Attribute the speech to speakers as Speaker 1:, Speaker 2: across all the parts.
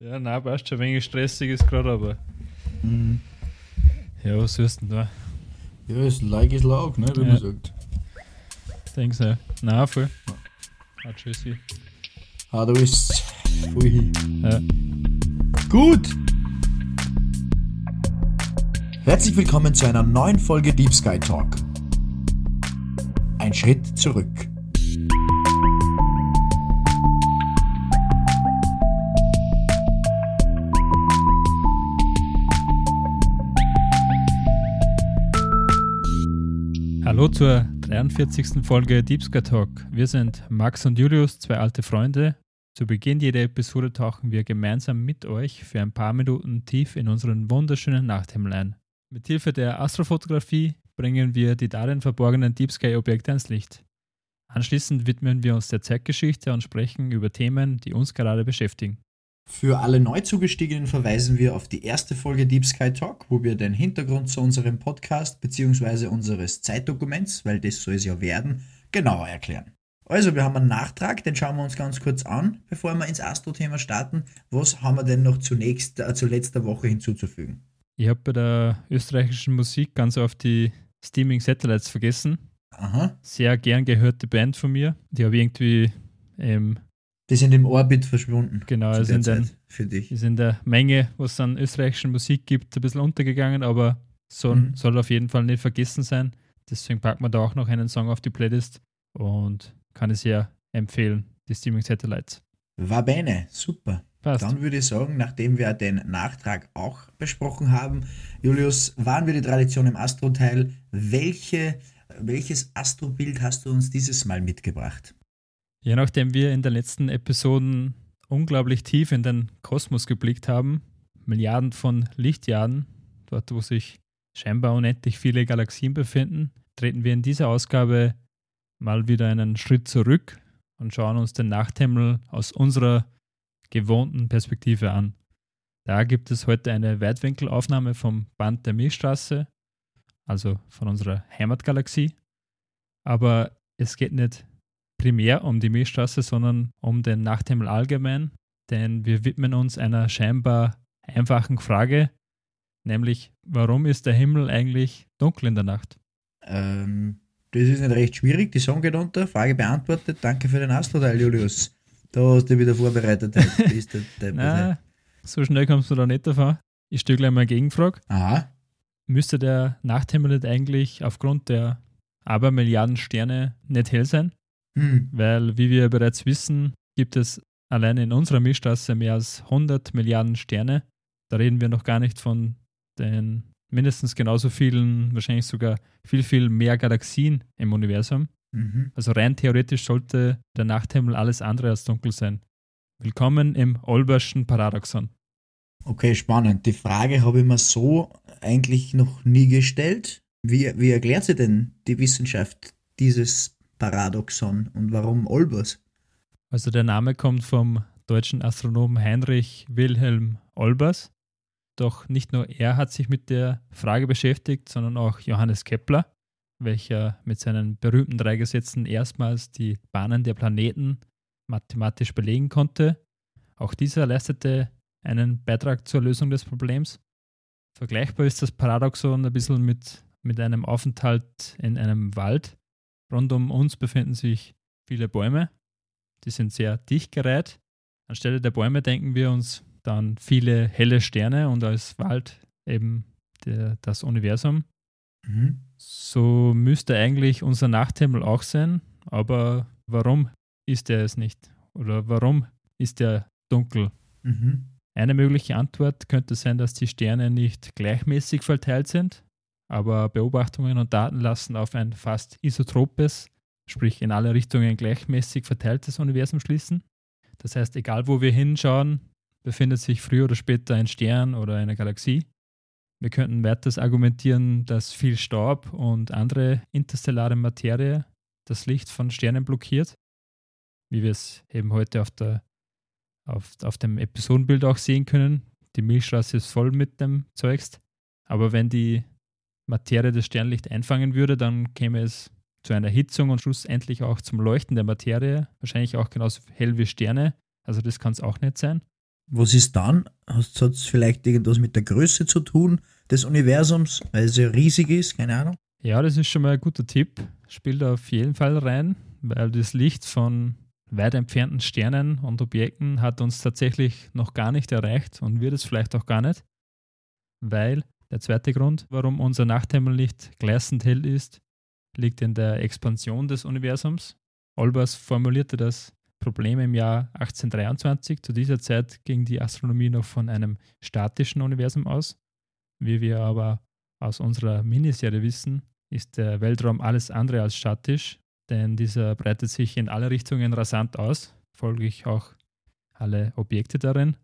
Speaker 1: Ja, nein, passt schon, ein wenig stressig ist gerade, aber.
Speaker 2: Mhm.
Speaker 1: Ja, was sollst du denn da?
Speaker 2: Ja, es like is laug, ne, wie
Speaker 1: Ja.
Speaker 2: man sagt.
Speaker 1: Denkst du? Nein, voll. Ah, tschüssi.
Speaker 2: Ah, da ist voll hin.
Speaker 1: Ja.
Speaker 2: Gut! Herzlich willkommen zu einer neuen Folge Deep Sky Talk. Ein Schritt zurück.
Speaker 1: Hallo zur 43. Folge Deep Sky Talk. Wir sind Max und Julius, zwei alte Freunde. Zu Beginn jeder Episode tauchen wir gemeinsam mit euch für ein paar Minuten tief in unseren wunderschönen Nachthimmel ein. Mit Hilfe der Astrofotografie bringen wir die darin verborgenen Deep Sky Objekte ans Licht. Anschließend widmen wir uns der Zeitgeschichte und sprechen über Themen, die uns gerade beschäftigen.
Speaker 2: Für alle Neuzugestiegenen verweisen wir auf die erste Folge Deep Sky Talk, wo wir den Hintergrund zu unserem Podcast bzw. unseres Zeitdokuments, weil das soll es ja werden, genauer erklären. Also, wir haben einen Nachtrag, den schauen wir uns ganz kurz an, bevor wir ins Astro-Thema starten. Was haben wir denn noch zunächst, äh, zu letzter Woche hinzuzufügen?
Speaker 1: Ich habe bei der österreichischen Musik ganz oft die Steaming Satellites vergessen.
Speaker 2: Aha,
Speaker 1: Sehr gern gehörte Band von mir. Die habe ich irgendwie ähm,
Speaker 2: die sind im Orbit verschwunden.
Speaker 1: Genau, also in, den,
Speaker 2: für dich.
Speaker 1: ist in der Menge, was es an österreichischen Musik gibt, ein bisschen untergegangen, aber soll,
Speaker 2: Mhm.
Speaker 1: soll auf jeden Fall nicht vergessen sein. Deswegen packen wir da auch noch einen Song auf die Playlist und kann es sehr empfehlen, die Streaming Satellites.
Speaker 2: War bene, super.
Speaker 1: Passt.
Speaker 2: Dann würde ich sagen, nachdem wir den Nachtrag auch besprochen haben, Julius, waren wir die Tradition im Astro-Teil. Welche, welches Astrobild hast du uns dieses Mal mitgebracht?
Speaker 1: Je nachdem wir in den letzten Episoden unglaublich tief in den Kosmos geblickt haben, Milliarden von Lichtjahren, dort wo sich scheinbar unendlich viele Galaxien befinden, treten wir in dieser Ausgabe mal wieder einen Schritt zurück und schauen uns den Nachthimmel aus unserer gewohnten Perspektive an. Da gibt es heute eine Weitwinkelaufnahme vom Band der Milchstraße, also von unserer Heimatgalaxie. Aber es geht nicht primär um die Milchstraße, sondern um den Nachthimmel allgemein, denn wir widmen uns einer scheinbar einfachen Frage, nämlich warum ist der Himmel eigentlich dunkel in der Nacht?
Speaker 2: Ähm, das ist nicht recht schwierig. Die Song geht unter. Frage beantwortet. Danke für den Astro-Teil, Julius. Da hast du dich wieder vorbereitet. Bist du hey.
Speaker 1: Na, so schnell kommst du da nicht davon. Ich stelle gleich mal eine Gegenfrage.
Speaker 2: Aha.
Speaker 1: Müsste der Nachthimmel nicht eigentlich aufgrund der Abermilliarden Sterne nicht hell sein?
Speaker 2: Hm.
Speaker 1: Weil, wie wir bereits wissen, gibt es allein in unserer Milchstraße mehr als 100 Milliarden Sterne. Da reden wir noch gar nicht von den mindestens genauso vielen, wahrscheinlich sogar viel, viel mehr Galaxien im Universum.
Speaker 2: Mhm.
Speaker 1: Also rein theoretisch sollte der Nachthimmel alles andere als dunkel sein. Willkommen im Olberschen Paradoxon.
Speaker 2: Okay, spannend. Die Frage habe ich mir so eigentlich noch nie gestellt. Wie, wie erklärt sie denn die Wissenschaft dieses Paradoxon und warum Olbers?
Speaker 1: Also der Name kommt vom deutschen Astronomen Heinrich Wilhelm Olbers. Doch nicht nur er hat sich mit der Frage beschäftigt, sondern auch Johannes Kepler, welcher mit seinen berühmten drei Gesetzen erstmals die Bahnen der Planeten mathematisch belegen konnte. Auch dieser leistete einen Beitrag zur Lösung des Problems. Vergleichbar ist das Paradoxon ein bisschen mit, mit einem Aufenthalt in einem Wald. Rund um uns befinden sich viele Bäume, die sind sehr dicht gereiht. Anstelle der Bäume denken wir uns dann viele helle Sterne und als Wald eben der, das Universum.
Speaker 2: Mhm.
Speaker 1: So müsste eigentlich unser Nachthimmel auch sein, aber warum ist er es nicht? Oder warum ist er dunkel?
Speaker 2: Mhm.
Speaker 1: Eine mögliche Antwort könnte sein, dass die Sterne nicht gleichmäßig verteilt sind, aber Beobachtungen und Daten lassen auf ein fast isotropes, sprich in alle Richtungen gleichmäßig verteiltes Universum schließen. Das heißt, egal wo wir hinschauen, befindet sich früher oder später ein Stern oder eine Galaxie. Wir könnten weiters argumentieren, dass viel Staub und andere interstellare Materie das Licht von Sternen blockiert, wie wir es eben heute auf, der, auf, auf dem Episodenbild auch sehen können. Die Milchstraße ist voll mit dem Zeugs, aber wenn die Materie das Sternlicht einfangen würde, dann käme es zu einer Erhitzung und schlussendlich auch zum Leuchten der Materie, wahrscheinlich auch genauso hell wie Sterne. Also das kann es auch nicht sein.
Speaker 2: Was ist dann? Hat es vielleicht irgendwas mit der Größe zu tun des Universums, weil es ja riesig ist? Keine Ahnung.
Speaker 1: Ja, das ist schon mal ein guter Tipp. Spielt auf jeden Fall rein, weil das Licht von weit entfernten Sternen und Objekten hat uns tatsächlich noch gar nicht erreicht und wird es vielleicht auch gar nicht, weil der zweite Grund, warum unser Nachthimmel nicht gleißend hell ist, liegt in der Expansion des Universums. Olbers formulierte das Problem im Jahr 1823. Zu dieser Zeit ging die Astronomie noch von einem statischen Universum aus. Wie wir aber aus unserer Miniserie wissen, ist der Weltraum alles andere als statisch, denn dieser breitet sich in alle Richtungen rasant aus, folglich auch alle Objekte darin.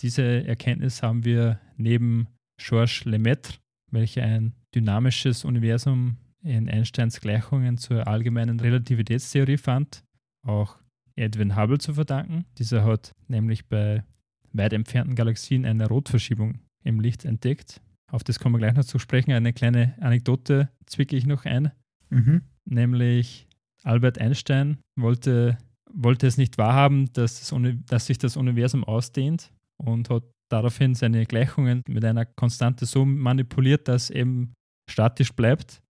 Speaker 1: Diese Erkenntnis haben wir neben Georges Lemaitre, welcher ein dynamisches Universum in Einsteins Gleichungen zur allgemeinen Relativitätstheorie fand, auch Edwin Hubble zu verdanken. Dieser hat nämlich bei weit entfernten Galaxien eine Rotverschiebung im Licht entdeckt. Auf das kommen wir gleich noch zu sprechen. Eine kleine Anekdote zwicke ich noch ein. Mhm. Nämlich Albert Einstein wollte, wollte es nicht wahrhaben, dass, das, dass sich das Universum ausdehnt und hat daraufhin seine Gleichungen mit einer Konstante so manipuliert, dass eben statisch bleibt.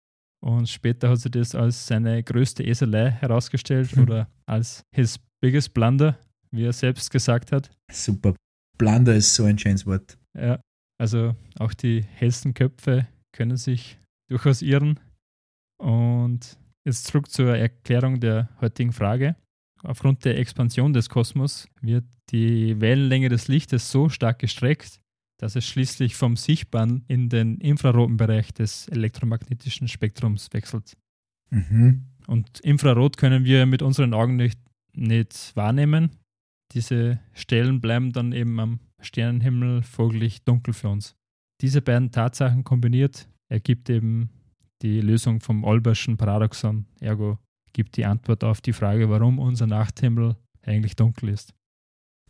Speaker 1: Und später hat sie das als seine größte Eselei herausgestellt hm. oder als his biggest blunder, wie er selbst gesagt hat.
Speaker 2: Super. Blunder ist so ein schönes Wort.
Speaker 1: Ja, also auch die hellsten Köpfe können sich durchaus irren. Und jetzt zurück zur Erklärung der heutigen Frage. Aufgrund der Expansion des Kosmos wird die Wellenlänge des Lichtes so stark gestreckt, dass es schließlich vom sichtbaren in den infraroten Bereich des elektromagnetischen Spektrums wechselt. Mhm. Und Infrarot können wir mit unseren Augen nicht, nicht wahrnehmen. Diese Stellen bleiben dann eben am Sternenhimmel folglich dunkel für uns. Diese beiden Tatsachen kombiniert ergibt eben die Lösung vom Olberschen Paradoxon, ergo gibt die Antwort auf die Frage, warum unser Nachthimmel eigentlich dunkel ist.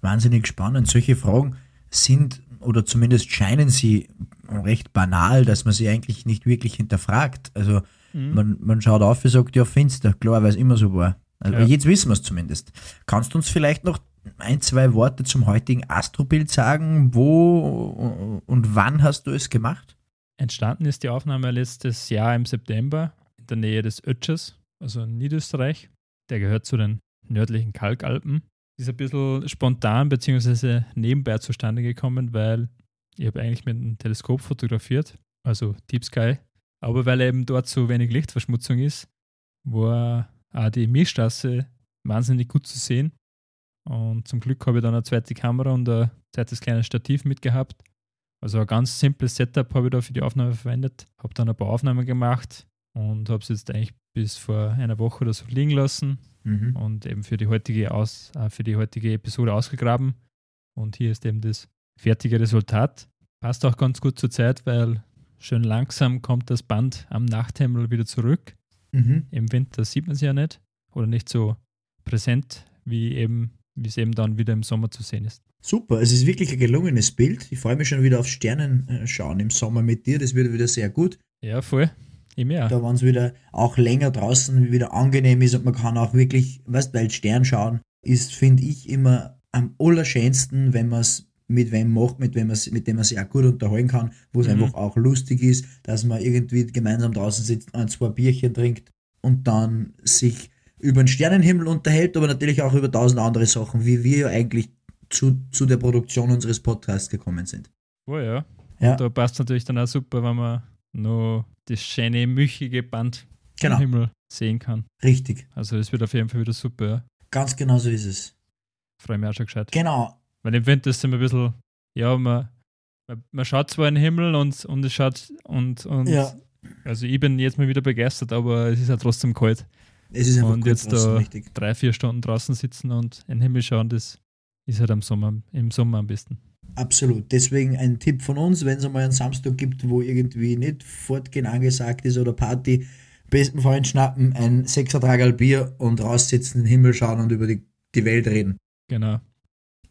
Speaker 2: Wahnsinnig spannend. Solche Fragen sind oder zumindest scheinen sie recht banal, dass man sie eigentlich nicht wirklich hinterfragt. Also mhm. man, man schaut auf und sagt, ja, finster, klar, weil es immer so war. Also ja. Jetzt wissen wir es zumindest. Kannst du uns vielleicht noch ein, zwei Worte zum heutigen Astrobild sagen? Wo und wann hast du es gemacht?
Speaker 1: Entstanden ist die Aufnahme letztes Jahr im September in der Nähe des Ötschers, also in Niederösterreich. Der gehört zu den nördlichen Kalkalpen ist ein bisschen spontan bzw. nebenbei zustande gekommen, weil ich habe eigentlich mit einem Teleskop fotografiert, also Deep Sky, aber weil eben dort so wenig Lichtverschmutzung ist, war auch die Milchstraße wahnsinnig gut zu sehen. Und zum Glück habe ich dann eine zweite Kamera und ein zweites kleines Stativ mitgehabt. Also ein ganz simples Setup habe ich da für die Aufnahme verwendet. Habe dann ein paar Aufnahmen gemacht und habe es jetzt eigentlich bis vor einer Woche oder so liegen lassen mhm. und eben für die heutige Aus, äh, für die heutige Episode ausgegraben. Und hier ist eben das fertige Resultat. Passt auch ganz gut zur Zeit, weil schön langsam kommt das Band am Nachthimmel wieder zurück. Mhm. Im Winter sieht man es ja nicht oder nicht so präsent, wie eben wie es eben dann wieder im Sommer zu sehen ist.
Speaker 2: Super, es ist wirklich ein gelungenes Bild. Ich freue mich schon wieder auf Sternen äh, schauen im Sommer mit dir. Das wird wieder sehr gut.
Speaker 1: Ja, voll.
Speaker 2: Immer. Da, wenn es wieder auch länger draußen wieder angenehm ist und man kann auch wirklich, weißt weil Stern schauen ist, finde ich, immer am allerschönsten, wenn man es mit wem macht, mit, wem mit dem man sich auch gut unterhalten kann, wo es mhm. einfach auch lustig ist, dass man irgendwie gemeinsam draußen sitzt, ein, zwei Bierchen trinkt und dann sich über den Sternenhimmel unterhält, aber natürlich auch über tausend andere Sachen, wie wir ja eigentlich zu, zu der Produktion unseres Podcasts gekommen sind.
Speaker 1: Oh ja. ja. da passt natürlich dann auch super, wenn man noch das schöne, milchige Band genau. im Himmel sehen kann.
Speaker 2: Richtig.
Speaker 1: Also es wird auf jeden Fall wieder super. Ja.
Speaker 2: Ganz genau so ist es.
Speaker 1: Freue mich auch schon gescheit.
Speaker 2: Genau.
Speaker 1: Weil im Winter ist es immer ein bisschen, ja, man, man, man, schaut zwar in den Himmel und, und es schaut und, und ja. also ich bin jetzt mal wieder begeistert, aber es ist ja trotzdem kalt. Es ist einfach und jetzt da richtig. drei, vier Stunden draußen sitzen und in den Himmel schauen, das ist halt am Sommer, im Sommer am besten.
Speaker 2: Absolut. Deswegen ein Tipp von uns, wenn es einmal einen Samstag gibt, wo irgendwie nicht Fortgehen angesagt ist oder Party, besten Freund schnappen, ein Sechsertragerl Bier und raussitzen, in den Himmel schauen und über die, die Welt reden.
Speaker 1: Genau.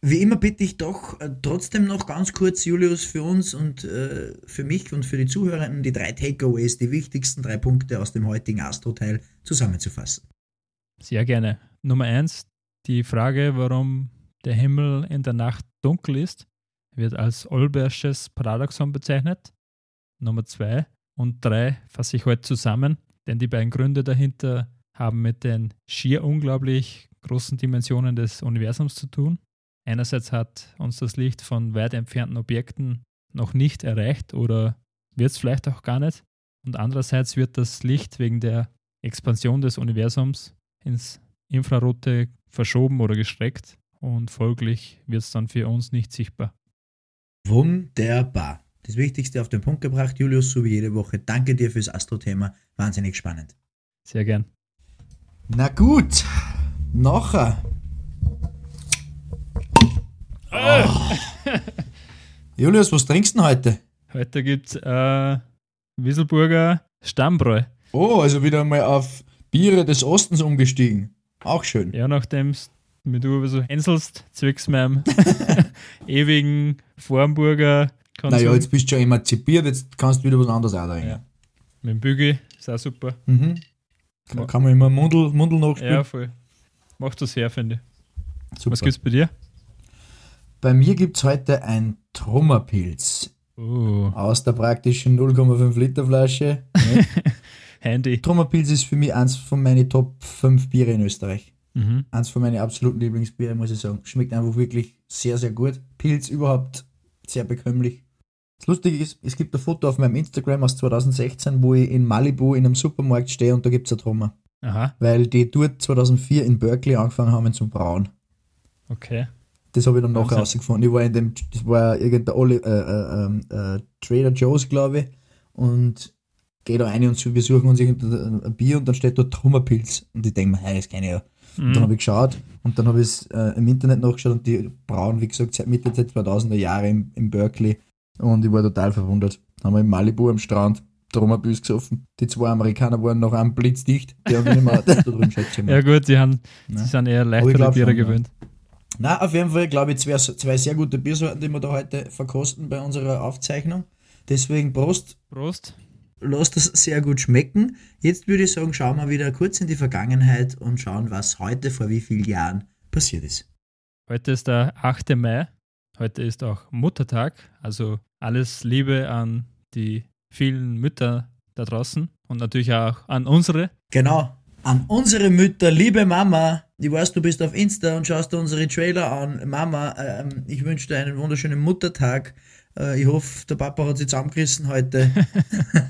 Speaker 2: Wie immer bitte ich doch äh, trotzdem noch ganz kurz, Julius, für uns und äh, für mich und für die Zuhörenden die drei Takeaways, die wichtigsten drei Punkte aus dem heutigen Astro-Teil zusammenzufassen.
Speaker 1: Sehr gerne. Nummer eins, die Frage, warum der Himmel in der Nacht dunkel ist, wird als Olbersches Paradoxon bezeichnet. Nummer zwei und drei fasse ich heute zusammen, denn die beiden Gründe dahinter haben mit den schier unglaublich großen Dimensionen des Universums zu tun. Einerseits hat uns das Licht von weit entfernten Objekten noch nicht erreicht oder wird es vielleicht auch gar nicht. Und andererseits wird das Licht wegen der Expansion des Universums ins Infrarote verschoben oder gestreckt und folglich wird es dann für uns nicht sichtbar.
Speaker 2: Wunderbar. Das Wichtigste auf den Punkt gebracht, Julius, so wie jede Woche. Danke dir fürs Astro-Thema. Wahnsinnig spannend.
Speaker 1: Sehr gern.
Speaker 2: Na gut, nachher. Oh. Julius, was trinkst du denn heute?
Speaker 1: Heute gibt es äh, Wieselburger Stammbräu.
Speaker 2: Oh, also wieder mal auf Biere des Ostens umgestiegen. Auch schön.
Speaker 1: Ja, nachdem mit du so hänselst, zwecks meinem ewigen Formburger
Speaker 2: Konsum. Naja, jetzt bist du schon emanzipiert, jetzt kannst du wieder was anderes auch
Speaker 1: Ja. Mit dem Bügel ist auch super.
Speaker 2: Mhm. Da kann man immer Mundel, Mundel nachspielen.
Speaker 1: Ja, voll. Macht das her, finde ich. Super. Was gibt's bei dir?
Speaker 2: Bei mir gibt es heute ein Trummerpilz.
Speaker 1: Uh.
Speaker 2: Aus der praktischen 0,5 Liter Flasche.
Speaker 1: Handy.
Speaker 2: Trummerpilz ist für mich eins von meinen Top 5 Biere in Österreich.
Speaker 1: Mhm.
Speaker 2: Eins von meinen absoluten Lieblingsbiere, muss ich sagen. Schmeckt einfach wirklich sehr, sehr gut. Pilz überhaupt sehr bekömmlich. Das Lustige ist, es gibt ein Foto auf meinem Instagram aus 2016, wo ich in Malibu in einem Supermarkt stehe und da gibt es eine Trommer.
Speaker 1: Aha.
Speaker 2: Weil die dort 2004 in Berkeley angefangen haben zum Brauen.
Speaker 1: Okay.
Speaker 2: Das habe ich dann nachher rausgefunden. Ich war in dem, das war irgendein Oli, äh, äh, ähm, äh, Trader Joe's, glaube ich, und gehe da rein und wir suchen uns irgendein Bier und dann steht dort Trummerpilz. Und ich denke mir, hey, das kenne ich ja. Mhm. Und dann habe ich geschaut und dann habe ich es äh, im Internet nachgeschaut und die brauen, wie gesagt, seit Mitte der 2000er Jahre in, in Berkeley und ich war total verwundert. Dann haben wir in Malibu am Strand Trommerbüs gesoffen. Die zwei Amerikaner waren noch am blitzdicht. Die haben nicht mehr da drüben
Speaker 1: Ja gut, die, haben, ja. die sind eher leichtere Biere schon, gewöhnt.
Speaker 2: Ja. Na, auf jeden Fall glaube ich zwei, zwei sehr gute Biersorten, die wir da heute verkosten bei unserer Aufzeichnung. Deswegen Prost.
Speaker 1: Prost.
Speaker 2: Lass das sehr gut schmecken. Jetzt würde ich sagen, schauen wir wieder kurz in die Vergangenheit und schauen, was heute vor wie vielen Jahren passiert ist.
Speaker 1: Heute ist der 8. Mai Heute ist auch Muttertag, also alles Liebe an die vielen Mütter da draußen und natürlich auch an unsere.
Speaker 2: Genau, an unsere Mütter, liebe Mama. Ich weiß, du bist auf Insta und schaust dir unsere Trailer an. Mama, ähm, ich wünsche dir einen wunderschönen Muttertag. Äh, ich hoffe, der Papa hat sich zusammengerissen heute.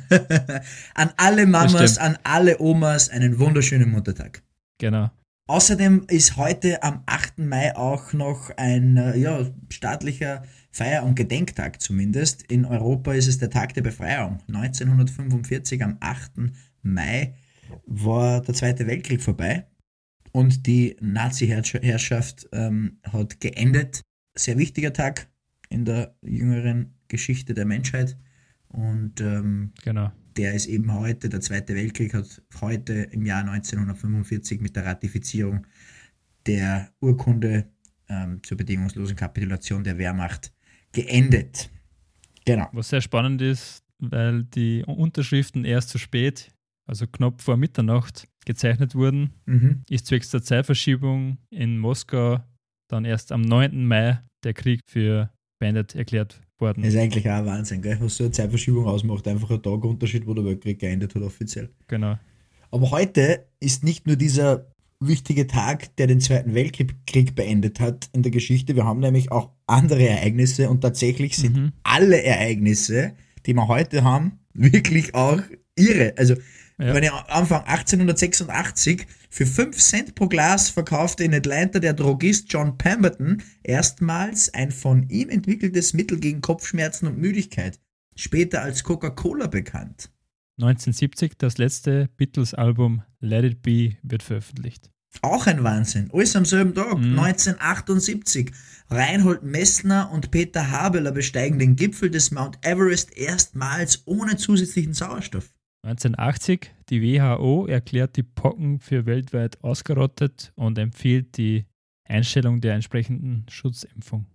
Speaker 2: an alle Mamas, an alle Omas einen wunderschönen Muttertag.
Speaker 1: Genau.
Speaker 2: Außerdem ist heute am 8. Mai auch noch ein äh, ja, staatlicher Feier- und Gedenktag zumindest. In Europa ist es der Tag der Befreiung. 1945 am 8. Mai war der Zweite Weltkrieg vorbei und die Nazi-Herrschaft ähm, hat geendet. Sehr wichtiger Tag in der jüngeren Geschichte der Menschheit. Und ähm,
Speaker 1: genau
Speaker 2: der ist eben heute, der Zweite Weltkrieg hat heute im Jahr 1945 mit der Ratifizierung der Urkunde ähm, zur bedingungslosen Kapitulation der Wehrmacht geendet.
Speaker 1: Genau. Was sehr spannend ist, weil die Unterschriften erst zu spät, also knapp vor Mitternacht, gezeichnet wurden,
Speaker 2: mhm.
Speaker 1: ist zwecks der Zeitverschiebung in Moskau dann erst am 9. Mai der Krieg für beendet erklärt worden.
Speaker 2: Das ist eigentlich auch ein Wahnsinn, gell? was so eine Zeitverschiebung ausmacht. Einfach ein Tagunterschied, wo der Weltkrieg geendet hat, offiziell.
Speaker 1: Genau.
Speaker 2: Aber heute ist nicht nur dieser wichtige Tag, der den Zweiten Weltkrieg beendet hat in der Geschichte. Wir haben nämlich auch andere Ereignisse und tatsächlich sind mhm. alle Ereignisse, die wir heute haben, wirklich auch irre. Also ja. Wenn ich Anfang 1886 für 5 Cent pro Glas verkaufte in Atlanta der Drogist John Pemberton erstmals ein von ihm entwickeltes Mittel gegen Kopfschmerzen und Müdigkeit, später als Coca-Cola bekannt.
Speaker 1: 1970 das letzte Beatles-Album Let It Be wird veröffentlicht.
Speaker 2: Auch ein Wahnsinn. Alles am selben Tag, mhm. 1978. Reinhold Messner und Peter Habeler besteigen den Gipfel des Mount Everest erstmals ohne zusätzlichen Sauerstoff.
Speaker 1: 1980, die WHO erklärt die Pocken für weltweit ausgerottet und empfiehlt die Einstellung der entsprechenden Schutzimpfung.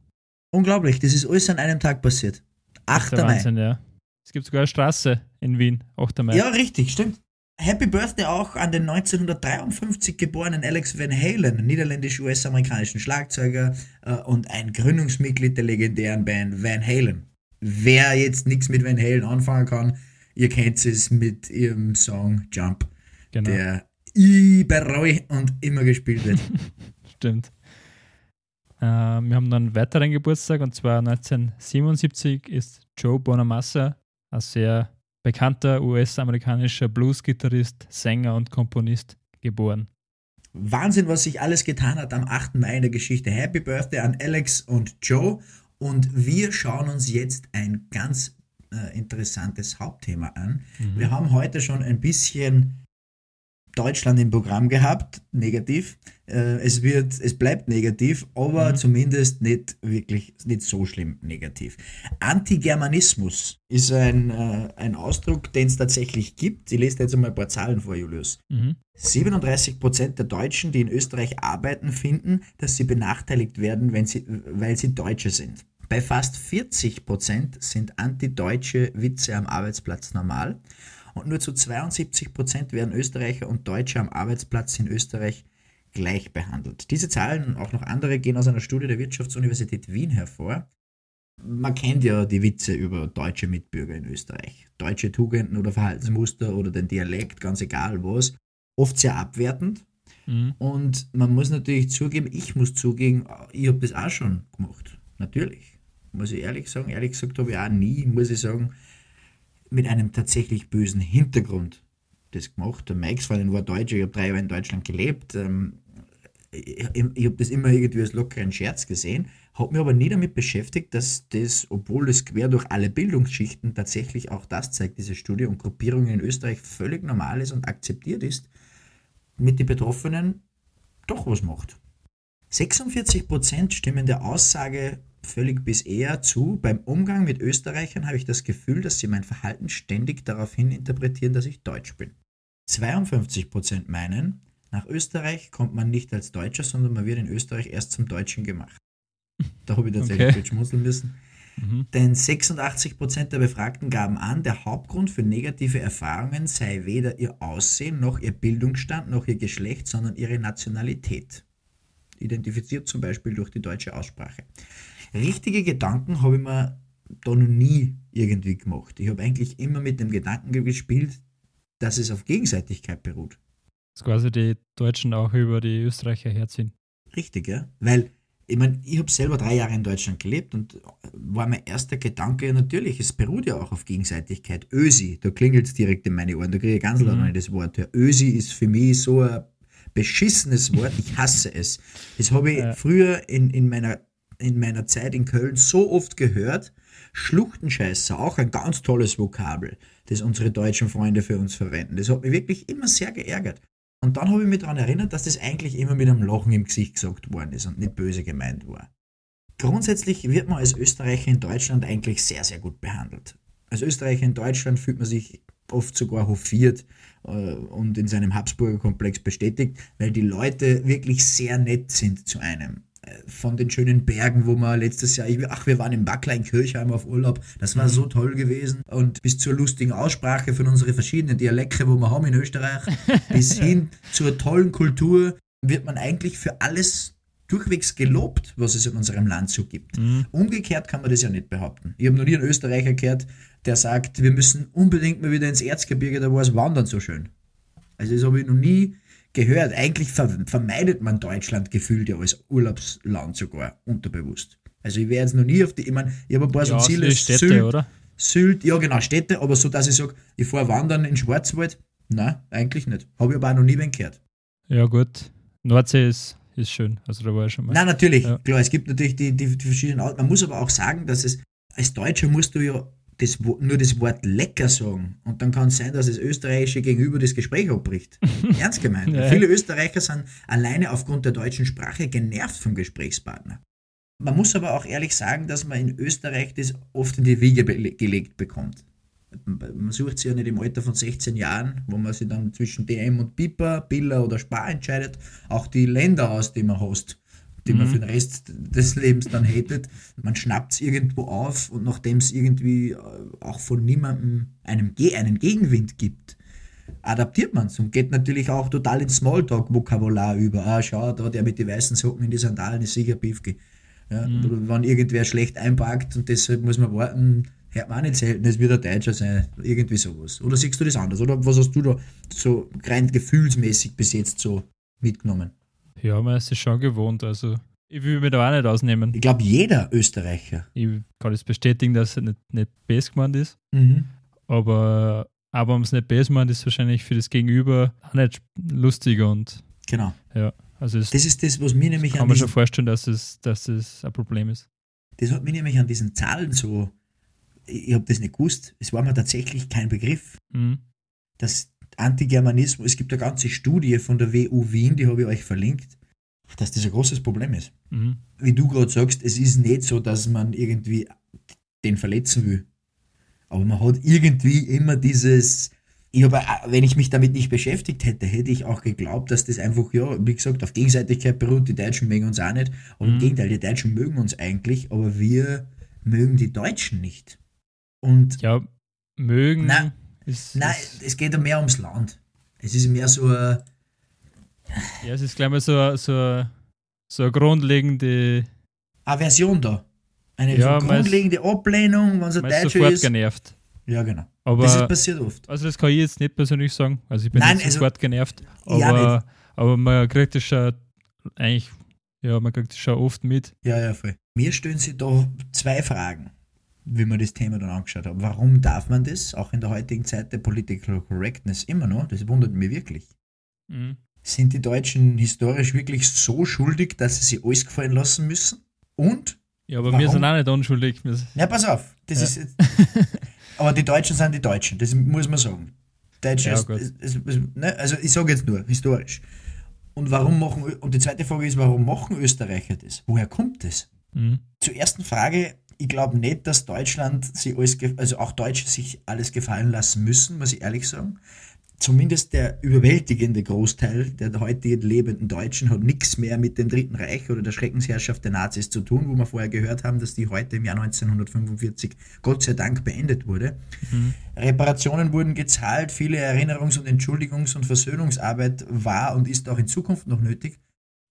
Speaker 2: Unglaublich, das ist alles an einem Tag passiert. 8. Mai. Wahnsinn,
Speaker 1: ja. Es gibt sogar eine Straße in Wien, 8. Mai.
Speaker 2: Ja, richtig, stimmt. Happy Birthday auch an den 1953 geborenen Alex Van Halen, niederländisch-US-amerikanischen Schlagzeuger äh, und ein Gründungsmitglied der legendären Band Van Halen. Wer jetzt nichts mit Van Halen anfangen kann, ihr kennt es mit ihrem Song Jump, genau. der überall und immer gespielt wird.
Speaker 1: Stimmt. Äh, wir haben dann einen weiteren Geburtstag und zwar 1977 ist Joe Bonamassa, ein sehr bekannter US-amerikanischer Blues-Gitarrist, Sänger und Komponist, geboren.
Speaker 2: Wahnsinn, was sich alles getan hat am 8. Mai in der Geschichte. Happy Birthday an Alex und Joe. Und wir schauen uns jetzt ein ganz äh, interessantes Hauptthema an. Mhm. Wir haben heute schon ein bisschen Deutschland im Programm gehabt, negativ. Äh, es wird, es bleibt negativ, aber mhm. zumindest nicht wirklich, nicht so schlimm negativ. Antigermanismus ist ein, äh, ein Ausdruck, den es tatsächlich gibt. Ich lese jetzt einmal ein paar Zahlen vor, Julius. Mhm. 37% der Deutschen, die in Österreich arbeiten, finden, dass sie benachteiligt werden, wenn sie, weil sie Deutsche sind. Bei fast 40% sind antideutsche Witze am Arbeitsplatz normal und nur zu 72 Prozent werden Österreicher und Deutsche am Arbeitsplatz in Österreich gleich behandelt. Diese Zahlen und auch noch andere gehen aus einer Studie der Wirtschaftsuniversität Wien hervor. Man kennt ja die Witze über deutsche Mitbürger in Österreich. Deutsche Tugenden oder Verhaltensmuster oder den Dialekt, ganz egal was. Oft sehr abwertend. Mhm. Und man muss natürlich zugeben, ich muss zugeben, ich habe das auch schon gemacht. Natürlich. Muss ich ehrlich sagen. Ehrlich gesagt habe ich auch nie, muss ich sagen, mit einem tatsächlich bösen Hintergrund das gemacht. Der Mike Freundin war Deutscher, ich habe drei Jahre in Deutschland gelebt. Ähm, ich, habe das immer irgendwie als lockeren Scherz gesehen, habe mich aber nie damit beschäftigt, dass das, obwohl das quer durch alle Bildungsschichten tatsächlich auch das zeigt, diese Studie und Gruppierungen in Österreich völlig normal ist und akzeptiert ist, mit den Betroffenen doch was macht. 46% stimmen der Aussage völlig bis eher zu. Beim Umgang mit Österreichern habe ich das Gefühl, dass sie mein Verhalten ständig daraufhin interpretieren, dass ich Deutsch bin. 52% meinen, nach Österreich kommt man nicht als Deutscher, sondern man wird in Österreich erst zum Deutschen gemacht. Da habe ich tatsächlich okay. schmunzeln müssen. Mhm. Denn 86% der Befragten gaben an, der Hauptgrund für negative Erfahrungen sei weder ihr Aussehen noch ihr Bildungsstand noch ihr Geschlecht, sondern ihre Nationalität. Identifiziert zum Beispiel durch die deutsche Aussprache richtige Gedanken habe ich mir da noch nie irgendwie gemacht. Ich habe eigentlich immer mit dem Gedanken gespielt, dass es auf Gegenseitigkeit beruht.
Speaker 1: Dass quasi die Deutschen auch über die Österreicher herziehen.
Speaker 2: Richtig, ja. Weil, ich meine, ich habe selber drei Jahre in Deutschland gelebt und war mein erster Gedanke ja natürlich, es beruht ja auch auf Gegenseitigkeit. Ösi, da klingelt es direkt in meine Ohren, da kriege ich ganz mhm. lange das Wort. Ja, Ösi ist für mich so ein beschissenes Wort, ich hasse es. Das habe ich ja. früher in, in meiner in meiner Zeit in Köln so oft gehört. Schluchtenscheißer, auch ein ganz tolles Vokabel, das unsere deutschen Freunde für uns verwenden. Das hat mich wirklich immer sehr geärgert. Und dann habe ich mich daran erinnert, dass das eigentlich immer mit einem Lachen im Gesicht gesagt worden ist und nicht böse gemeint war. Grundsätzlich wird man als Österreicher in Deutschland eigentlich sehr, sehr gut behandelt. Als Österreicher in Deutschland fühlt man sich oft sogar hofiert äh, und in seinem Habsburger Komplex bestätigt, weil die Leute wirklich sehr nett sind zu einem von den schönen Bergen, wo wir letztes Jahr, ich, ach, wir waren im in Kirchheim auf Urlaub, das war mhm. so toll gewesen. Und bis zur lustigen Aussprache von unseren verschiedenen Dialekte, wo wir haben in Österreich, bis hin zur tollen Kultur, wird man eigentlich für alles durchwegs gelobt, was es in unserem Land so gibt. Mhm. Umgekehrt kann man das ja nicht behaupten. Ich habe noch nie einen Österreicher gehört, der sagt, wir müssen unbedingt mal wieder ins Erzgebirge, da war es Wandern so schön. Also das habe ich noch nie gehört. Eigentlich vermeidet man Deutschland gefühlt ja als Urlaubsland sogar unterbewusst. Also ich wäre jetzt noch nie auf die, ich meine, ich habe ein paar
Speaker 1: ja,
Speaker 2: so Ziele.
Speaker 1: Städte, Sylt, oder?
Speaker 2: Sylt, ja genau, Städte, aber so, dass ich sage, ich fahre wandern in Schwarzwald, nein, eigentlich nicht. Habe ich aber auch noch nie wen gehört.
Speaker 1: Ja gut, Nordsee ist, ist schön, also da war ich schon mal.
Speaker 2: Nein, natürlich, ja. klar, es gibt natürlich die, die, die verschiedenen Arten. Man muss aber auch sagen, dass es, als Deutscher musst du ja das, nur das Wort lecker sagen und dann kann es sein, dass das österreichische Gegenüber das Gespräch abbricht. Ernst gemeint. ja. Viele Österreicher sind alleine aufgrund der deutschen Sprache genervt vom Gesprächspartner. Man muss aber auch ehrlich sagen, dass man in Österreich das oft in die Wiege gelegt bekommt. Man sucht sich ja nicht im Alter von 16 Jahren, wo man sich dann zwischen DM und Piper, Billa oder Spar entscheidet, auch die Länder aus, die man hast die man mhm. für den Rest des Lebens dann hättet. Man schnappt es irgendwo auf und nachdem es irgendwie äh, auch von niemandem einem, einen Gegenwind gibt, adaptiert man es und geht natürlich auch total ins Smalltalk-Vokabular über. Ah, schau, da der mit den weißen Socken in die Sandalen ist sicher Beefke. Ja, mhm. Oder wenn irgendwer schlecht einpackt und deshalb muss man warten, hört man auch nicht selten, es wird ein Deutscher sein. Irgendwie sowas. Oder siehst du das anders? Oder was hast du da so rein gefühlsmäßig bis jetzt so mitgenommen?
Speaker 1: Ja, man ist es schon gewohnt. Also ich will mich da auch nicht ausnehmen.
Speaker 2: Ich glaube, jeder Österreicher.
Speaker 1: Ich kann es bestätigen, dass es nicht, nicht best gemeint ist. Mhm. Aber aber wenn es nicht best meint, ist wahrscheinlich für das Gegenüber auch nicht lustiger und.
Speaker 2: Genau.
Speaker 1: Ja. Also
Speaker 2: das ist das, was mir nämlich
Speaker 1: kann an. Kann man schon vorstellen, dass es, dass es ein Problem ist.
Speaker 2: Das hat mich nämlich an diesen Zahlen so. Ich habe das nicht gewusst. Es war mir tatsächlich kein Begriff. Mhm. Das Antigermanismus, es gibt eine ganze Studie von der WU Wien, die habe ich euch verlinkt, dass das ein großes Problem ist. Mhm. Wie du gerade sagst, es ist nicht so, dass man irgendwie den verletzen will. Aber man hat irgendwie immer dieses, ich habe, wenn ich mich damit nicht beschäftigt hätte, hätte ich auch geglaubt, dass das einfach, ja, wie gesagt, auf Gegenseitigkeit beruht. Die Deutschen mögen uns auch nicht. Aber mhm. im Gegenteil, die Deutschen mögen uns eigentlich, aber wir mögen die Deutschen nicht. Und
Speaker 1: ja, mögen.
Speaker 2: Nein, ist, nein ist, es geht ja mehr ums Land. Es ist mehr so ein.
Speaker 1: Ja, es ist gleich mal so, so, so eine grundlegende.
Speaker 2: Aversion da. Eine ja, so grundlegende Ablehnung, wenn es ein Deutscher
Speaker 1: sofort ist. genervt.
Speaker 2: Ja, genau.
Speaker 1: Aber,
Speaker 2: das ist passiert oft.
Speaker 1: Also das kann ich jetzt nicht persönlich sagen. Also ich bin Nein, nicht also, sofort genervt. Aber, aber man kriegt das schon eigentlich, ja, man kriegt das schon oft mit.
Speaker 2: Ja, ja, voll. Mir stellen sich da zwei Fragen, wie man das Thema dann angeschaut hat. Warum darf man das, auch in der heutigen Zeit der Political Correctness, immer noch? Das wundert mich wirklich. Mhm. Sind die Deutschen historisch wirklich so schuldig, dass sie sich alles gefallen lassen müssen? Und
Speaker 1: ja, aber Warum? wir sind auch nicht unschuldig.
Speaker 2: Ja, pass auf. Das ja. ist jetzt, aber die Deutschen sind die Deutschen, das muss man sagen. Deutsche ja, ist, ist, ist, ne? Also ich sage jetzt nur, historisch. Und warum machen, und die zweite Frage ist, warum machen Österreicher das? Woher kommt das? Mhm. Zur ersten Frage, ich glaube nicht, dass Deutschland sich alles, also auch Deutsche sich alles gefallen lassen müssen, muss ich ehrlich sagen zumindest der überwältigende Großteil der heute lebenden Deutschen hat nichts mehr mit dem Dritten Reich oder der Schreckensherrschaft der Nazis zu tun, wo wir vorher gehört haben, dass die heute im Jahr 1945 Gott sei Dank beendet wurde. Mhm. Reparationen wurden gezahlt, viele Erinnerungs- und Entschuldigungs- und Versöhnungsarbeit war und ist auch in Zukunft noch nötig.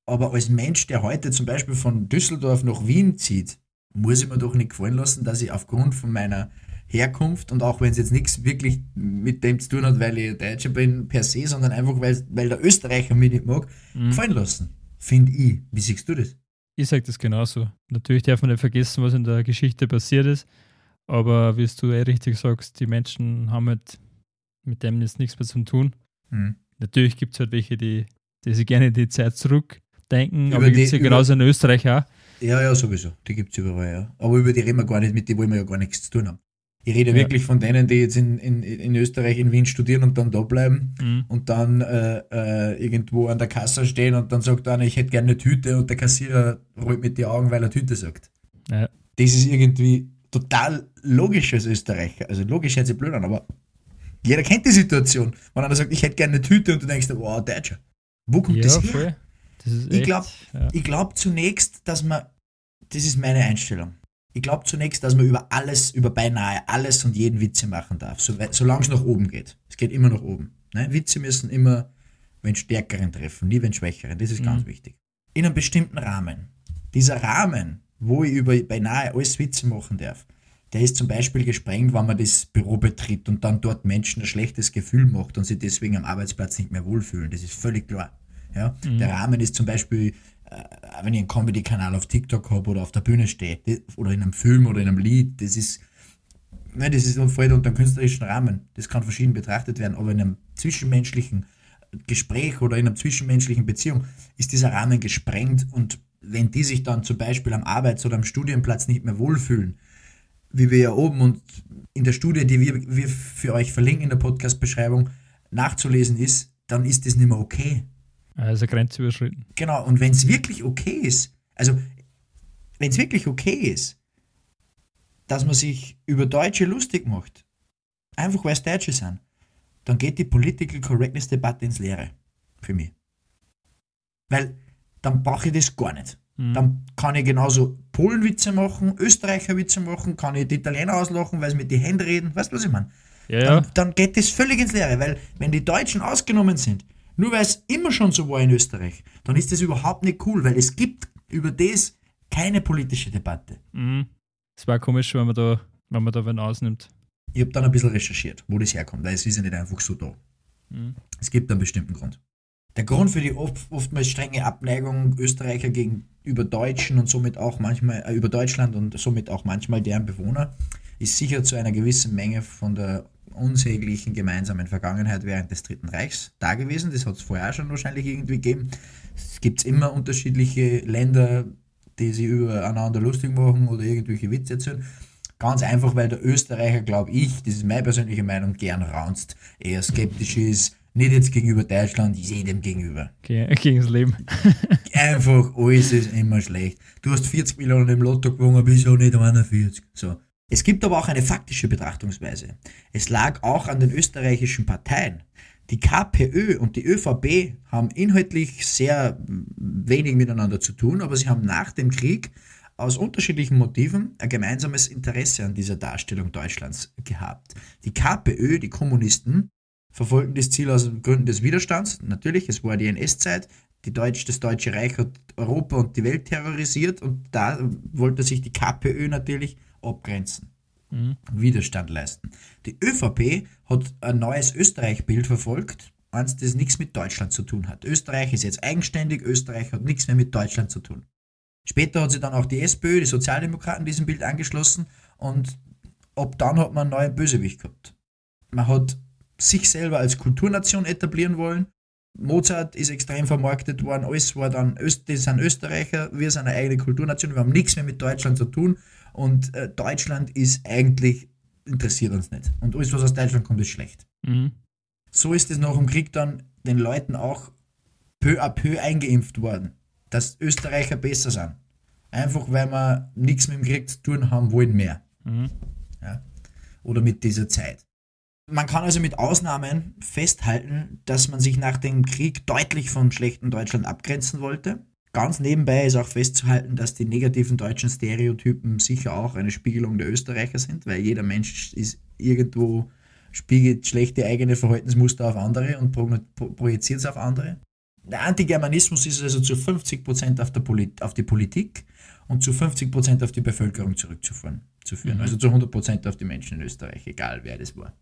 Speaker 2: Aber als Mensch, der heute zum Beispiel von Düsseldorf nach Wien zieht, muss ich mir doch nicht gefallen lassen, dass ich aufgrund von meiner Herkunft und auch wenn es jetzt nichts wirklich mit dem zu tun hat, weil ich Deutscher bin per se, sondern einfach weil, weil der Österreicher mich nicht mag, mhm. gefallen lassen. Finde ich. Wie siehst du das?
Speaker 1: Ich sage das genauso. Natürlich darf man nicht vergessen, was in der Geschichte passiert ist, aber wie du eh richtig sagst, die Menschen haben halt mit dem jetzt nichts mehr zu tun. Mhm. Natürlich gibt es halt welche, die, die sich gerne die Zeit zurückdenken, über aber gibt es ja genauso in Österreich auch.
Speaker 2: Ja, ja, sowieso. Die gibt es überall, ja. Aber über die reden wir gar nicht, mit denen wollen wir ja gar nichts zu tun haben. Ich rede ja. wirklich von denen, die jetzt in, in, in Österreich, in Wien studieren und dann da bleiben mhm. und dann äh, äh, irgendwo an der Kasse stehen und dann sagt einer, ich hätte gerne eine Tüte und der Kassierer rollt mit die Augen, weil er Tüte sagt. Ja. Das ist irgendwie total logisch als Österreicher. Also logisch hört sich blöd an, aber jeder kennt die Situation. Wenn einer sagt, ich hätte gerne eine Tüte und du denkst, wow, Deutscher. Wo kommt ja, das her? Das ich glaube ja. glaub zunächst, dass man, das ist meine Einstellung, ich glaube zunächst, dass man über alles, über beinahe alles und jeden Witze machen darf, so, solange es nach oben geht. Es geht immer nach oben. Ne? Witze müssen immer wenn Stärkeren treffen, nie wenn Schwächeren. Das ist mhm. ganz wichtig. In einem bestimmten Rahmen. Dieser Rahmen, wo ich über beinahe alles Witze machen darf, der ist zum Beispiel gesprengt, wenn man das Büro betritt und dann dort Menschen ein schlechtes Gefühl macht und sich deswegen am Arbeitsplatz nicht mehr wohlfühlen. Das ist völlig klar. Ja? Mhm. Der Rahmen ist zum Beispiel äh, wenn ich einen Comedy-Kanal auf TikTok habe oder auf der Bühne stehe, oder in einem Film oder in einem Lied, das ist, ne, das ist voll unter einem künstlerischen Rahmen. Das kann verschieden betrachtet werden, aber in einem zwischenmenschlichen Gespräch oder in einer zwischenmenschlichen Beziehung ist dieser Rahmen gesprengt und wenn die sich dann zum Beispiel am Arbeits- oder am Studienplatz nicht mehr wohlfühlen, wie wir ja oben und in der Studie, die wir, wir für euch verlinken in der Podcast-Beschreibung, nachzulesen ist, dann ist das nicht mehr okay.
Speaker 1: Also Grenze überschritten.
Speaker 2: Genau, und wenn es wirklich okay ist, also wenn es wirklich okay ist, dass man sich über Deutsche lustig macht, einfach weil es Deutsche sind, dann geht die Political Correctness Debatte ins Leere. Für mich. Weil dann brauche ich das gar nicht. Mhm. Dann kann ich genauso Polenwitze machen, Österreicherwitze machen, kann ich die Italiener auslachen, weil sie mit den Händen reden. Weißt du, was ich meine?
Speaker 1: Ja, ja.
Speaker 2: Dann, dann geht das völlig ins Leere, weil wenn die Deutschen ausgenommen sind, nur weil es immer schon so war in Österreich, dann ist das überhaupt nicht cool, weil es gibt über das keine politische Debatte.
Speaker 1: Mhm. Es war komisch, wenn man da, wenn man da wen ausnimmt.
Speaker 2: Ich habe dann ein bisschen recherchiert, wo das herkommt, weil es ist ja nicht einfach so da.
Speaker 1: Mhm.
Speaker 2: Es gibt einen bestimmten Grund. Der Grund für die oft, oftmals strenge Abneigung Österreicher gegenüber Deutschen und somit auch manchmal äh, über Deutschland und somit auch manchmal deren Bewohner ist sicher zu einer gewissen Menge von der unsäglichen gemeinsamen Vergangenheit während des Dritten Reichs da gewesen. Das hat es vorher auch schon wahrscheinlich irgendwie gegeben. Es gibt immer unterschiedliche Länder, die sich übereinander lustig machen oder irgendwelche Witze erzählen. Ganz einfach, weil der Österreicher, glaube ich, das ist meine persönliche Meinung, gern raunzt, eher skeptisch ist, nicht jetzt gegenüber Deutschland, jedem gegenüber.
Speaker 1: Ge gegen das Leben.
Speaker 2: Einfach, alles ist immer schlecht. Du hast 40 Millionen im Lotto gewonnen, bist auch nicht 41. So. Es gibt aber auch eine faktische Betrachtungsweise. Es lag auch an den österreichischen Parteien. Die KPÖ und die ÖVP haben inhaltlich sehr wenig miteinander zu tun, aber sie haben nach dem Krieg aus unterschiedlichen Motiven ein gemeinsames Interesse an dieser Darstellung Deutschlands gehabt. Die KPÖ, die Kommunisten, verfolgten das Ziel aus Gründen des Widerstands. Natürlich, es war die NS-Zeit. Deutsch, das Deutsche Reich hat Europa und die Welt terrorisiert und da wollte sich die KPÖ natürlich abgrenzen.
Speaker 1: Mhm.
Speaker 2: Widerstand leisten. Die ÖVP hat ein neues Österreich-Bild verfolgt, eins, das nichts mit Deutschland zu tun hat. Österreich ist jetzt eigenständig, Österreich hat nichts mehr mit Deutschland zu tun. Später hat sich dann auch die SPÖ, die Sozialdemokraten, diesem Bild angeschlossen und ab dann hat man einen neuen Bösewicht gehabt. Man hat sich selber als Kulturnation etablieren wollen. Mozart ist extrem vermarktet worden, alles war dann, Öst, das sind Österreicher, wir sind eine eigene Kulturnation, wir haben nichts mehr mit Deutschland zu tun und äh, Deutschland ist eigentlich, interessiert uns nicht. Und alles, was aus Deutschland kommt, ist schlecht.
Speaker 1: Mhm.
Speaker 2: So ist es nach dem Krieg dann den Leuten auch peu à peu eingeimpft worden, dass Österreicher besser sind. Einfach weil wir nichts mit dem Krieg zu tun haben wollen mehr.
Speaker 1: Mhm.
Speaker 2: Ja? Oder mit dieser Zeit. Man kann also mit Ausnahmen festhalten, dass man sich nach dem Krieg deutlich vom schlechten Deutschland abgrenzen wollte. Ganz nebenbei ist auch festzuhalten, dass die negativen deutschen Stereotypen sicher auch eine Spiegelung der Österreicher sind, weil jeder Mensch ist irgendwo spiegelt schlechte eigene Verhaltensmuster auf andere und pro projiziert es auf andere. Der Antigermanismus ist also zu 50% auf, der Polit auf die Politik und zu 50% auf die Bevölkerung zurückzuführen. Zu.
Speaker 1: Mhm.
Speaker 2: Also zu 100% auf die Menschen in Österreich, egal wer das war.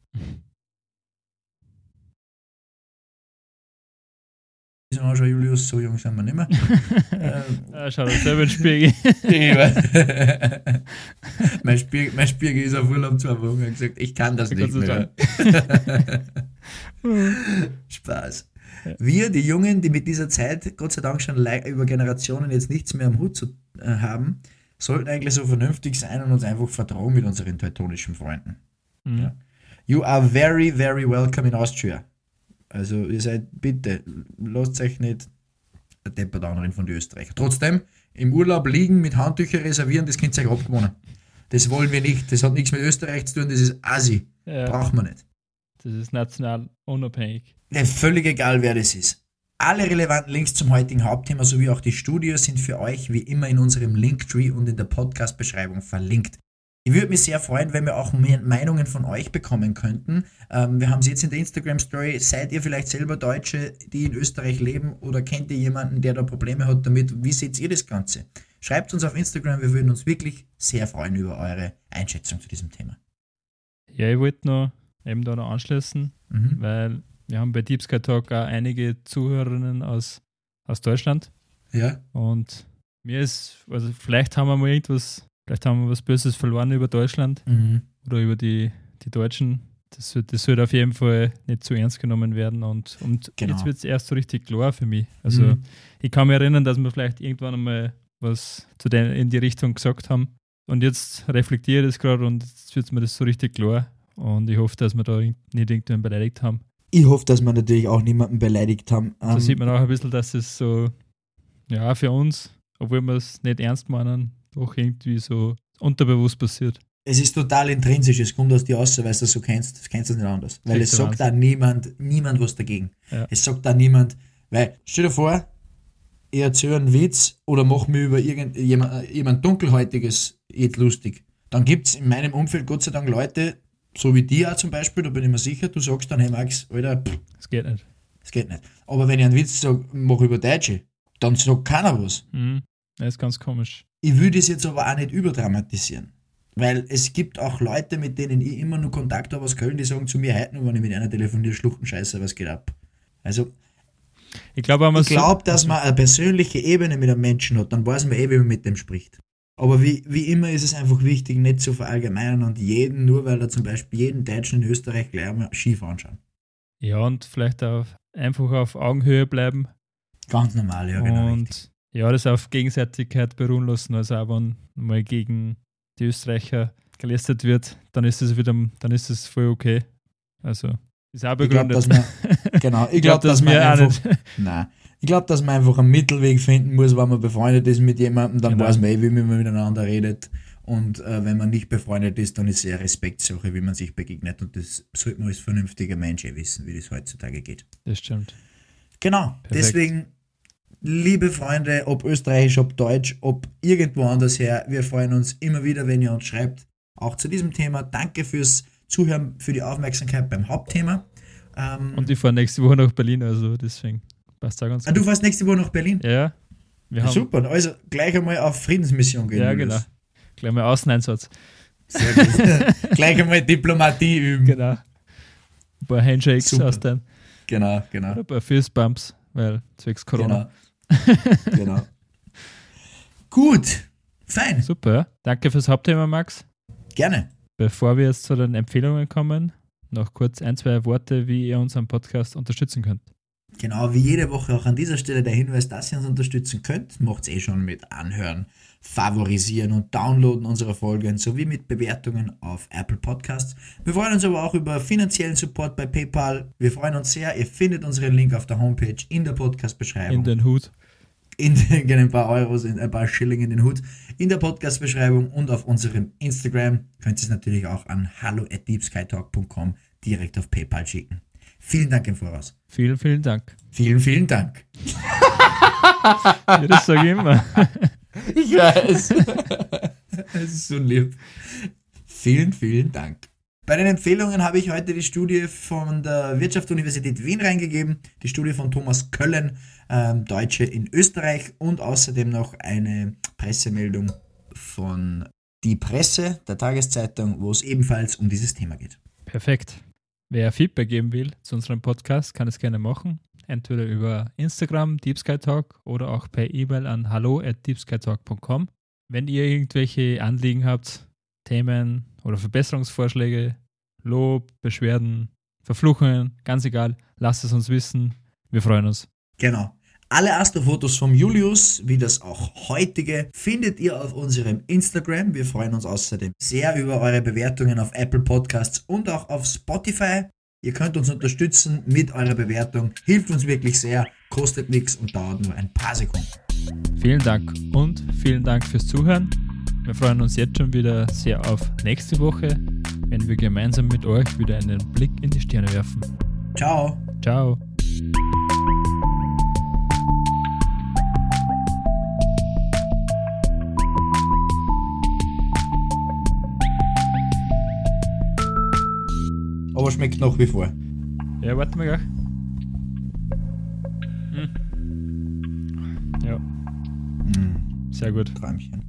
Speaker 2: Ist auch schon Julius, so jung sind wir nicht mehr. ähm,
Speaker 1: Ah, schau dir selber ins Spiegel.
Speaker 2: ich mein, Spiegel, mein Spiegel ist auf Urlaub zwei Wochen und gesagt, ich kann das nicht
Speaker 1: Gott sei
Speaker 2: mehr. Spaß. Wir, die Jungen, die mit dieser Zeit, Gott sei Dank schon über Generationen jetzt nichts mehr am Hut zu äh, haben, sollten eigentlich so vernünftig sein und uns einfach vertrauen mit unseren teutonischen Freunden.
Speaker 1: Mhm.
Speaker 2: Ja. You are very, very welcome in Austria. Also ihr seid, bitte, lasst euch nicht deppert anreden von den Österreichern. Trotzdem, im Urlaub liegen, mit Handtücher reservieren, das könnt ihr euch abgewohnen. Das wollen wir nicht. Das hat nichts mit Österreich zu tun, das ist Asi.
Speaker 1: Ja,
Speaker 2: Braucht man nicht.
Speaker 1: das ist national unabhängig.
Speaker 2: Völlig egal, wer das ist. Alle relevanten Links zum heutigen Hauptthema sowie auch die Studie sind für euch wie immer in unserem Linktree und in der Podcast-Beschreibung verlinkt. Ich würde mich sehr freuen, wenn wir auch mehr Meinungen von euch bekommen könnten. Ähm, wir haben es jetzt in der Instagram-Story. Seid ihr vielleicht selber Deutsche, die in Österreich leben oder kennt ihr jemanden, der da Probleme hat damit? Wie seht ihr das Ganze? Schreibt uns auf Instagram, wir würden uns wirklich sehr freuen über eure Einschätzung zu diesem Thema.
Speaker 1: Ja, ich wollte noch eben da noch anschließen,
Speaker 2: Mhm.
Speaker 1: weil wir haben bei Deep Sky Talk auch einige Zuhörerinnen aus, aus Deutschland
Speaker 2: Ja,
Speaker 1: und mir ist, also vielleicht haben wir mal irgendwas, vielleicht haben wir was Böses verloren über Deutschland
Speaker 2: mhm.
Speaker 1: oder über die, die Deutschen. Das, wird- das sollte auf jeden Fall nicht zu ernst genommen werden und, und
Speaker 2: Genau.
Speaker 1: jetzt wird es erst so richtig klar für mich. Also
Speaker 2: Mhm.
Speaker 1: ich kann mich erinnern, dass wir vielleicht irgendwann einmal was zu den, in die Richtung gesagt haben und jetzt reflektiere ich das gerade und jetzt wird mir das so richtig klar und ich hoffe, dass wir da nicht irgendjemanden beleidigt haben.
Speaker 2: Ich hoffe, dass wir natürlich auch niemanden beleidigt haben.
Speaker 1: So
Speaker 2: Ähm,
Speaker 1: sieht man auch ein bisschen, dass es so, ja, für uns, obwohl wir es nicht ernst meinen, doch irgendwie so unterbewusst passiert.
Speaker 2: es ist total intrinsisch, es kommt aus dir raus, weil du das so kennst. Das kennst du nicht anders. Weil es sagt da niemand, niemand was dagegen.
Speaker 1: Ja.
Speaker 2: Es sagt da niemand, weil, stell dir vor, ich erzähle einen Witz oder mache mir über irgendjemand jemand Dunkelhäutiges jetzt lustig. Dann gibt es in meinem Umfeld Gott sei Dank Leute, so wie die auch zum Beispiel, da bin ich mir sicher, du sagst dann, hey Max, Alter, pff,
Speaker 1: Das geht nicht.
Speaker 2: das geht nicht. Aber wenn ich einen Witz sage, mach über Deutsche, dann sagt keiner was.
Speaker 1: Mhm. Das ist ganz komisch.
Speaker 2: Ich will das jetzt aber auch nicht überdramatisieren. Weil es gibt auch Leute, mit denen ich immer nur Kontakt habe aus Köln, die sagen zu mir heute noch, wenn ich mit einer telefoniere, Schluchtenscheiße, was geht ab? Also,
Speaker 1: Ich glaube,
Speaker 2: glaube, dass man eine persönliche Ebene mit einem Menschen hat, dann weiß man eh, wie man mit dem spricht. Aber wie, wie immer ist es einfach wichtig, nicht zu verallgemeinern und jeden, nur weil er zum Beispiel jeden Deutschen in Österreich gleich einmal schief anschauen.
Speaker 1: Ja, und vielleicht auch einfach auf Augenhöhe bleiben
Speaker 2: Ganz normal, ja, genau. richtig.
Speaker 1: und ja, das auf Gegenseitigkeit beruhen lassen. Also auch wenn mal gegen die Österreicher gelästert wird, dann ist es wieder, dann ist es voll okay. Also ist auch
Speaker 2: Ich glaube,
Speaker 1: begründet.
Speaker 2: dass man, genau, ich glaube, dass man
Speaker 1: wir auch
Speaker 2: einfach,
Speaker 1: nicht.
Speaker 2: nein, ich glaube, dass man einfach einen Mittelweg finden muss, wenn man befreundet ist mit jemandem, dann
Speaker 1: Genau.
Speaker 2: weiß man eh, wie man miteinander redet. Und äh, wenn man nicht befreundet ist, dann ist es eher Respektsache, wie man sich begegnet. Und das sollte man als vernünftiger Mensch eh wissen, wie das heutzutage geht.
Speaker 1: Das stimmt.
Speaker 2: Genau,
Speaker 1: Perfekt.
Speaker 2: deswegen, liebe Freunde, ob österreichisch, ob deutsch, ob irgendwo anders her, wir freuen uns immer wieder, wenn ihr uns schreibt. Auch zu diesem Thema. Danke fürs Zuhören, für die Aufmerksamkeit beim Hauptthema. Ähm,
Speaker 1: Und ich fahre nächste Woche nach Berlin, also deswegen passt auch ganz
Speaker 2: ah, du fährst nächste Woche nach Berlin?
Speaker 1: Ja, wir haben
Speaker 2: Super, also gleich einmal auf Friedensmission gehen.
Speaker 1: Ja, genau. gleich mal Außeneinsatz.
Speaker 2: Sehr gut. gleich einmal Diplomatie üben.
Speaker 1: Genau. Ein paar Handshakes
Speaker 2: Super.
Speaker 1: aus dem,
Speaker 2: Genau, genau.
Speaker 1: oder ein paar Fistbumps, weil zwecks Corona.
Speaker 2: Genau. genau. Gut, fein,
Speaker 1: Super, ja. Danke fürs Hauptthema, Max.
Speaker 2: gerne.
Speaker 1: Bevor wir jetzt zu den Empfehlungen kommen, noch kurz ein, zwei Worte, wie ihr unseren Podcast unterstützen könnt.
Speaker 2: Genau, wie jede Woche auch an dieser Stelle der Hinweis, dass ihr uns unterstützen könnt. Macht's eh schon mit Anhören, Favorisieren und Downloaden unserer Folgen sowie mit Bewertungen auf Apple Podcasts. Wir freuen uns aber auch über finanziellen Support bei PayPal. Wir freuen uns sehr. Ihr findet unseren Link auf der Homepage in der Podcast-Beschreibung.
Speaker 1: In den Hut.
Speaker 2: in den, ein paar Euros, in ein paar Schilling in den Hut, in der Podcast-Beschreibung und auf unserem Instagram. Könnt ihr es natürlich auch an hallo at deepskytalk.com direkt auf PayPal schicken. Vielen Dank im Voraus.
Speaker 1: Vielen, vielen Dank.
Speaker 2: Vielen, vielen Dank.
Speaker 1: Ja, das sage ich immer.
Speaker 2: Ich weiß. Es ist so lieb. Vielen, vielen Dank. Bei den Empfehlungen habe ich heute die Studie von der Wirtschaftsuniversität Wien reingegeben, die Studie von Thomas Köllen, ähm, Deutsche in Österreich und außerdem noch eine Pressemeldung von Die Presse, der Tageszeitung, wo es ebenfalls um dieses Thema geht.
Speaker 1: Perfekt. Wer Feedback geben will zu unserem Podcast, kann es gerne machen. Entweder über Instagram, Deep Sky Talk, oder auch per E-Mail an hallo at deepskytalk.com. Wenn ihr irgendwelche Anliegen habt, Themen oder Verbesserungsvorschläge, Lob, Beschwerden, Verfluchungen, ganz egal, lasst es uns wissen. Wir freuen uns.
Speaker 2: Genau. Alle Astrofotos vom Julius, wie das auch heutige, findet ihr auf unserem Instagram. Wir freuen uns außerdem sehr über eure Bewertungen auf Apple Podcasts und auch auf Spotify. Ihr könnt uns unterstützen mit eurer Bewertung. Hilft uns wirklich sehr, kostet nichts und dauert nur ein paar Sekunden.
Speaker 1: Vielen Dank und vielen Dank fürs Zuhören. Wir freuen uns jetzt schon wieder sehr auf nächste Woche, wenn wir gemeinsam mit euch wieder einen Blick in die Sterne werfen.
Speaker 2: Ciao.
Speaker 1: Ciao.
Speaker 2: Aber schmeckt nach wie vor.
Speaker 1: Ja, warte mal gleich. Hm. Ja,
Speaker 2: Mm,
Speaker 1: sehr gut.
Speaker 2: Träumchen.